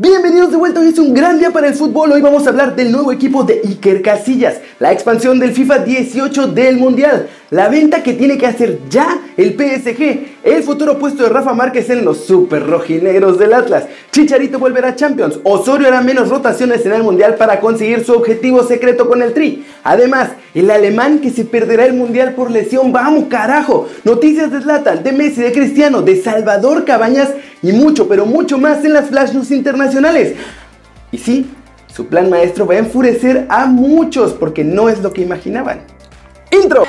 Bienvenidos de vuelta, hoy es un gran día para el fútbol, hoy vamos a hablar del nuevo equipo de Iker Casillas, la expansión del FIFA 18 del Mundial, la venta que tiene que hacer ya el PSG, el futuro puesto de Rafa Márquez en los super rojinegros del Atlas, Chicharito volverá a Champions, Osorio hará menos rotaciones en el Mundial para conseguir su objetivo secreto con el Tri, además, el alemán que se perderá el Mundial por lesión, vamos carajo, noticias de Zlatan, de Messi, de Cristiano, de Salvador Cabañas y mucho, pero mucho más en las Flash News internacionales. Y sí, su plan maestro va a enfurecer a muchos porque no es lo que imaginaban. Intro.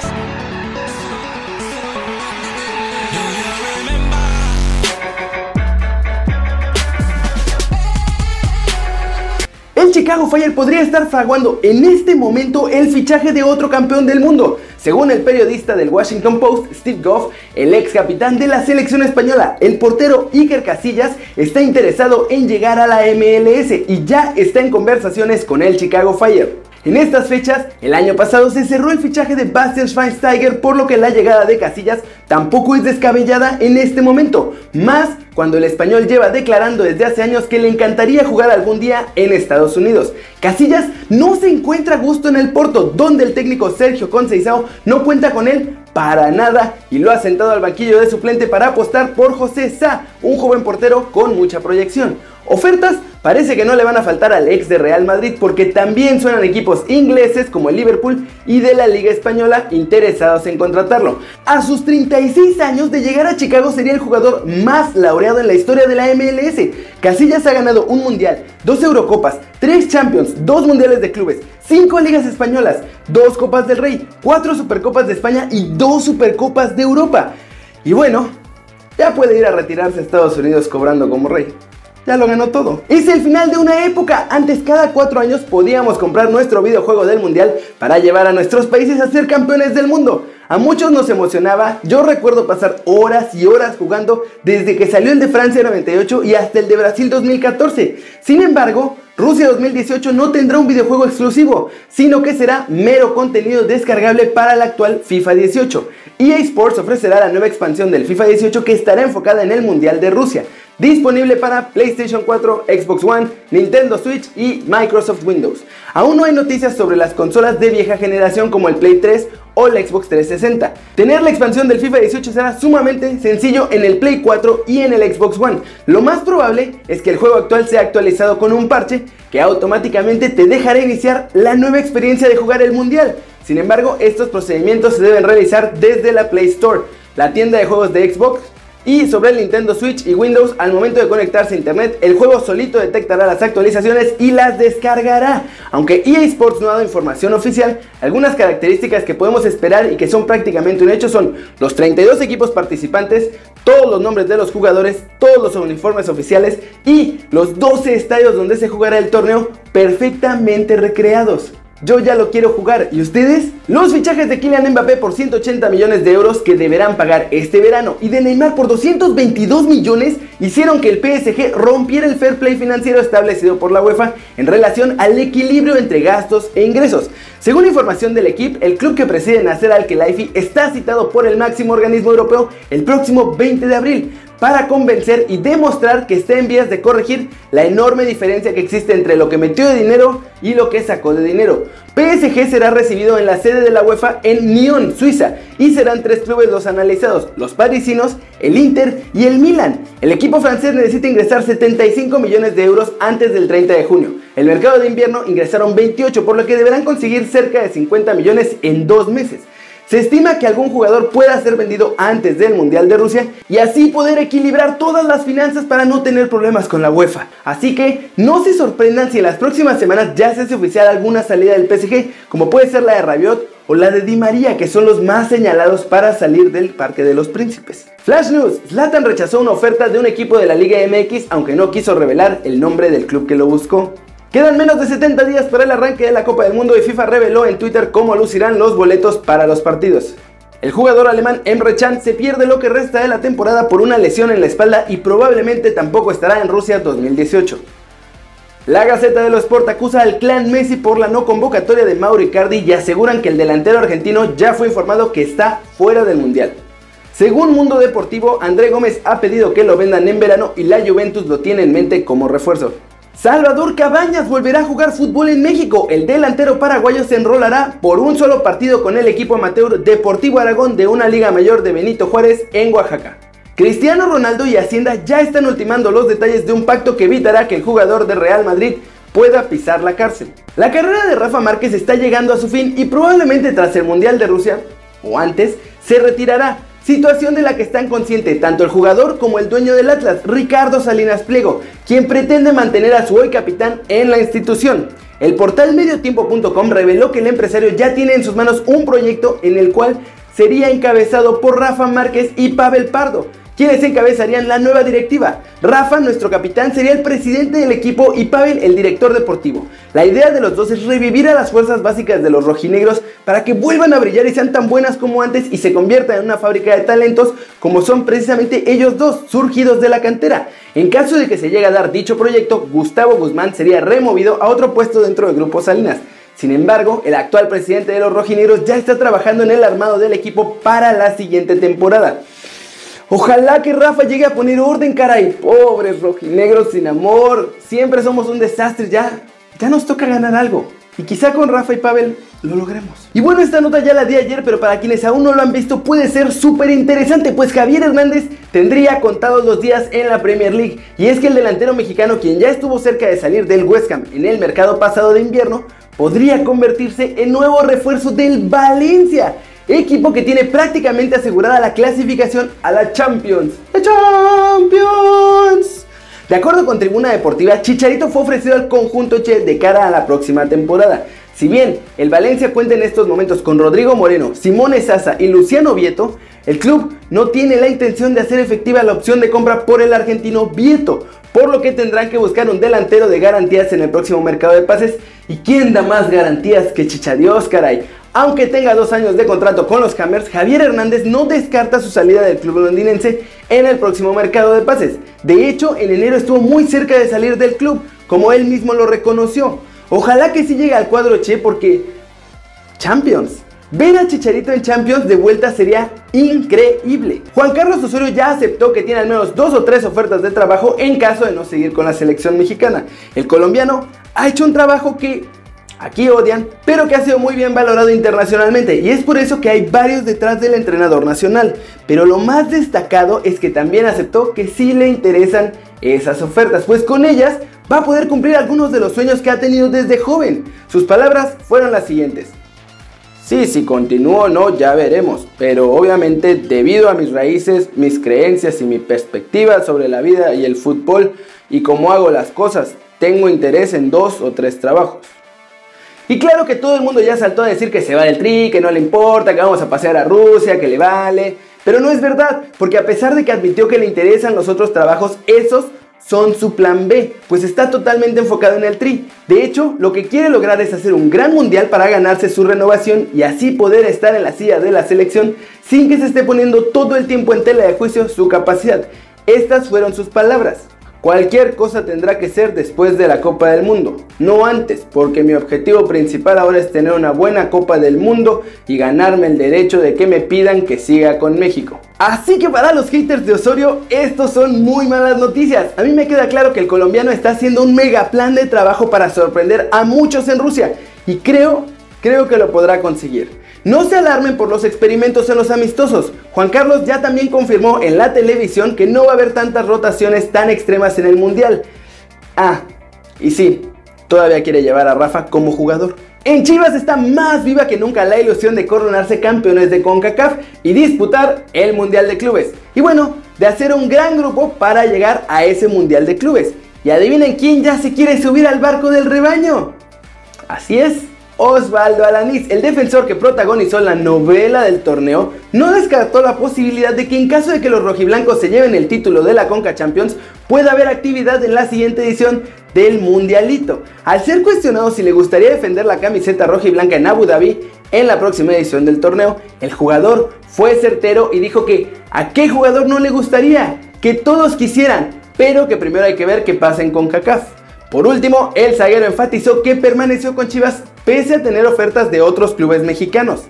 Chicago Fire podría estar fraguando en este momento el fichaje de otro campeón del mundo. Según el periodista del Washington Post, Steve Goff, el ex capitán de la selección española, el portero Iker Casillas, está interesado en llegar a la MLS y ya está en conversaciones con el Chicago Fire. En estas fechas, el año pasado se cerró el fichaje de Bastian Schweinsteiger, por lo que la llegada de Casillas tampoco es descabellada en este momento, más cuando el español lleva declarando desde hace años que le encantaría jugar algún día en Estados Unidos. Casillas no se encuentra a gusto en el Porto, donde el técnico Sergio Conceição no cuenta con él para nada y lo ha sentado al banquillo de suplente para apostar por José Sá, un joven portero con mucha proyección. Ofertas parece que no le van a faltar al ex de Real Madrid porque también suenan equipos ingleses como el Liverpool y de la Liga Española interesados en contratarlo. A sus 36 años de llegar a Chicago sería el jugador más laureado en la historia de la MLS. Casillas ha ganado un mundial, dos Eurocopas, tres Champions, dos mundiales de clubes, cinco ligas españolas, dos Copas del Rey, cuatro Supercopas de España y dos Supercopas de Europa. Y bueno, ya puede ir a retirarse a Estados Unidos cobrando como rey ya lo ganó todo. Es el final de una época. Antes cada cuatro años podíamos comprar nuestro videojuego del mundial para llevar a nuestros países a ser campeones del mundo. A muchos nos emocionaba, yo recuerdo pasar horas y horas jugando desde que salió el de Francia 98 y hasta el de Brasil 2014. Sin embargo, Rusia 2018 no tendrá un videojuego exclusivo, sino que será mero contenido descargable para el actual FIFA 18. EA Sports ofrecerá la nueva expansión del FIFA 18 que estará enfocada en el Mundial de Rusia. Disponible para PlayStation 4, Xbox One, Nintendo Switch y Microsoft Windows. Aún no hay noticias sobre las consolas de vieja generación como el Play 3 o la Xbox 360. Tener la expansión del FIFA 18 será sumamente sencillo en el Play 4 y en el Xbox One. Lo más probable es que el juego actual sea actualizado con un parche que automáticamente te dejará iniciar la nueva experiencia de jugar el Mundial. Sin embargo, estos procedimientos se deben realizar desde la Play Store, la tienda de juegos de Xbox y sobre el Nintendo Switch y Windows, al momento de conectarse a internet, el juego solito detectará las actualizaciones y las descargará. Aunque EA Sports no ha dado información oficial, algunas características que podemos esperar y que son prácticamente un hecho son los 32 equipos participantes, todos los nombres de los jugadores, todos los uniformes oficiales y los 12 estadios donde se jugará el torneo perfectamente recreados. Yo ya lo quiero jugar. ¿Y ustedes? Los fichajes de Kylian Mbappé por 180 millones de euros que deberán pagar este verano y de Neymar por 222 millones hicieron que el PSG rompiera el fair play financiero establecido por la UEFA en relación al equilibrio entre gastos e ingresos. Según información del equipo, el club que preside Nasser Al-Khelaifi está citado por el máximo organismo europeo el próximo 20 de abril para convencer y demostrar que está en vías de corregir la enorme diferencia que existe entre lo que metió de dinero y lo que sacó de dinero. PSG será recibido en la sede de la UEFA en Nyon, Suiza, y serán tres clubes los analizados, los parisinos, el Inter y el Milan. El equipo francés necesita ingresar 75 millones de euros antes del 30 de junio. El mercado de invierno ingresaron 28, por lo que deberán conseguir cerca de 50 millones en dos meses. Se estima que algún jugador pueda ser vendido antes del Mundial de Rusia y así poder equilibrar todas las finanzas para no tener problemas con la UEFA. Así que no se sorprendan si en las próximas semanas ya se hace oficial alguna salida del PSG, como puede ser la de Rabiot o la de Di María, que son los más señalados para salir del Parque de los Príncipes. Flash News, Zlatan rechazó una oferta de un equipo de la Liga MX, aunque no quiso revelar el nombre del club que lo buscó. Quedan menos de 70 días para el arranque de la Copa del Mundo y FIFA reveló en Twitter cómo lucirán los boletos para los partidos. El jugador alemán Emre Can se pierde lo que resta de la temporada por una lesión en la espalda y probablemente tampoco estará en Rusia 2018. La Gaceta de los Sport acusa al clan Messi por la no convocatoria de Mauro Icardi y aseguran que el delantero argentino ya fue informado que está fuera del Mundial. Según Mundo Deportivo, André Gómez ha pedido que lo vendan en verano y la Juventus lo tiene en mente como refuerzo. Salvador Cabañas volverá a jugar fútbol en México. El delantero paraguayo se enrolará por un solo partido con el equipo amateur Deportivo Aragón de una liga mayor de Benito Juárez en Oaxaca. Cristiano Ronaldo y Hacienda ya están ultimando los detalles de un pacto que evitará que el jugador de Real Madrid pueda pisar la cárcel. La carrera de Rafa Márquez está llegando a su fin y probablemente tras el Mundial de Rusia, o antes, se retirará Situación de la que están conscientes tanto el jugador como el dueño del Atlas, Ricardo Salinas Pliego, quien pretende mantener a su hoy capitán en la institución. El portal mediotiempo.com reveló que el empresario ya tiene en sus manos un proyecto en el cual sería encabezado por Rafa Márquez y Pavel Pardo, quienes encabezarían la nueva directiva. Rafa, nuestro capitán, sería el presidente del equipo y Pavel el director deportivo. La idea de los dos es revivir a las fuerzas básicas de los rojinegros para que vuelvan a brillar y sean tan buenas como antes y se conviertan en una fábrica de talentos como son precisamente ellos dos, surgidos de la cantera. En caso de que se llegue a dar dicho proyecto, Gustavo Guzmán sería removido a otro puesto dentro del grupo Salinas. Sin embargo, el actual presidente de los rojinegros ya está trabajando en el armado del equipo para la siguiente temporada. Ojalá que Rafa llegue a poner orden, caray. Pobres rojinegros sin amor. Siempre somos un desastre. Ya, ya nos toca ganar algo. Y quizá con Rafa y Pavel lo logremos. Y bueno, esta nota ya la di ayer, pero para quienes aún no lo han visto puede ser súper interesante, pues Javier Hernández tendría contados los días en la Premier League. Y es que el delantero mexicano, quien ya estuvo cerca de salir del West Ham en el mercado pasado de invierno, podría convertirse en nuevo refuerzo del Valencia equipo que tiene prácticamente asegurada la clasificación a la Champions. ¡La Champions! De acuerdo con Tribuna Deportiva, Chicharito fue ofrecido al conjunto Che de cara a la próxima temporada. Si bien el Valencia cuenta en estos momentos con Rodrigo Moreno, Simone Sasa y Luciano Vieto, el club no tiene la intención de hacer efectiva la opción de compra por el argentino Vieto, por lo que tendrán que buscar un delantero de garantías en el próximo mercado de pases. ¿Y quién da más garantías que Chichadios, caray? Aunque tenga dos años de contrato con los Hammers, Javier Hernández no descarta su salida del club londinense en el próximo mercado de pases. De hecho, en enero estuvo muy cerca de salir del club, como él mismo lo reconoció. Ojalá que sí llegue al cuadro Che porque Champions. Ver a Chicharito en Champions de vuelta sería increíble. Juan Carlos Osorio ya aceptó que tiene al menos dos o tres ofertas de trabajo en caso de no seguir con la selección mexicana. El colombiano ha hecho un trabajo que aquí odian, pero que ha sido muy bien valorado internacionalmente y es por eso que hay varios detrás del entrenador nacional. Pero lo más destacado es que también aceptó que sí le interesan esas ofertas, pues con ellas va a poder cumplir algunos de los sueños que ha tenido desde joven. Sus palabras fueron las siguientes. Sí, si continúo o no, ya veremos. Pero obviamente debido a mis raíces, mis creencias y mi perspectiva sobre la vida y el fútbol y cómo hago las cosas, tengo interés en dos o tres trabajos. Y claro que todo el mundo ya saltó a decir que se va del tri, que no le importa, que vamos a pasear a Rusia, que le vale. Pero no es verdad, porque a pesar de que admitió que le interesan los otros trabajos, esos son su plan B, pues está totalmente enfocado en el tri. De hecho, lo que quiere lograr es hacer un gran mundial para ganarse su renovación y así poder estar en la silla de la selección sin que se esté poniendo todo el tiempo en tela de juicio su capacidad. Estas fueron sus palabras. Cualquier cosa tendrá que ser después de la Copa del Mundo, no antes, porque mi objetivo principal ahora es tener una buena Copa del Mundo y ganarme el derecho de que me pidan que siga con México. Así que para los haters de Osorio, estos son muy malas noticias. A mí me queda claro que el colombiano está haciendo un mega plan de trabajo para sorprender a muchos en Rusia y creo, creo que lo podrá conseguir. No se alarmen por los experimentos en los amistosos. Juan Carlos ya también confirmó en la televisión que no va a haber tantas rotaciones tan extremas en el Mundial. Ah, y sí, todavía quiere llevar a Rafa como jugador. En Chivas está más viva que nunca la ilusión de coronarse campeones de CONCACAF y disputar el Mundial de Clubes. Y bueno, de hacer un gran grupo para llegar a ese Mundial de Clubes. Y adivinen quién ya se quiere subir al barco del rebaño. Así es, Osvaldo Alanís, el defensor que protagonizó la novela del torneo, no descartó la posibilidad de que en caso de que los rojiblancos se lleven el título de la Conca Champions, pueda haber actividad en la siguiente edición del Mundialito. Al ser cuestionado si le gustaría defender la camiseta roja y blanca en Abu Dhabi en la próxima edición del torneo, el jugador fue certero y dijo que a qué jugador no le gustaría, que todos quisieran, pero que primero hay que ver qué pasa en CONCACAF. Por último, el zaguero enfatizó que permaneció con Chivas pese a tener ofertas de otros clubes mexicanos,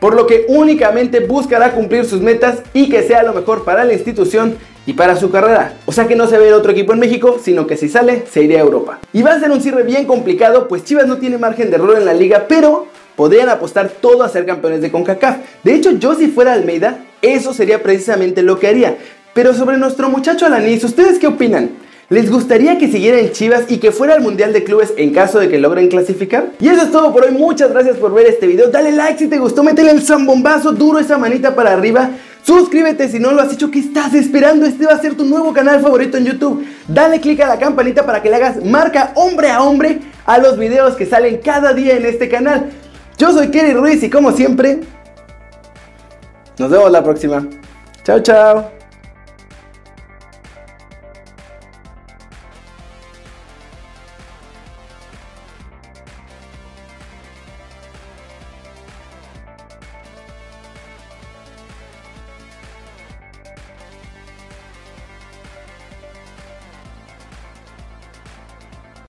por lo que únicamente buscará cumplir sus metas y que sea lo mejor para la institución y para su carrera. O sea que no se ve otro equipo en México, sino que si sale, se iría a Europa. Y va a ser un cierre bien complicado, pues Chivas no tiene margen de error en la liga, pero podrían apostar todo a ser campeones de CONCACAF. De hecho, yo si fuera Almeida, eso sería precisamente lo que haría. Pero sobre nuestro muchacho Alanis, ¿ustedes qué opinan? ¿Les gustaría que siguiera en Chivas y que fuera al Mundial de Clubes en caso de que logren clasificar? Y eso es todo por hoy, muchas gracias por ver este video, dale like si te gustó, métele el zambombazo duro esa manita para arriba, suscríbete si no lo has hecho, ¿qué estás esperando? Este va a ser tu nuevo canal favorito en YouTube, dale click a la campanita para que le hagas marca hombre a hombre a los videos que salen cada día en este canal. Yo soy Kerry Ruiz y como siempre, nos vemos la próxima. Chao, chao.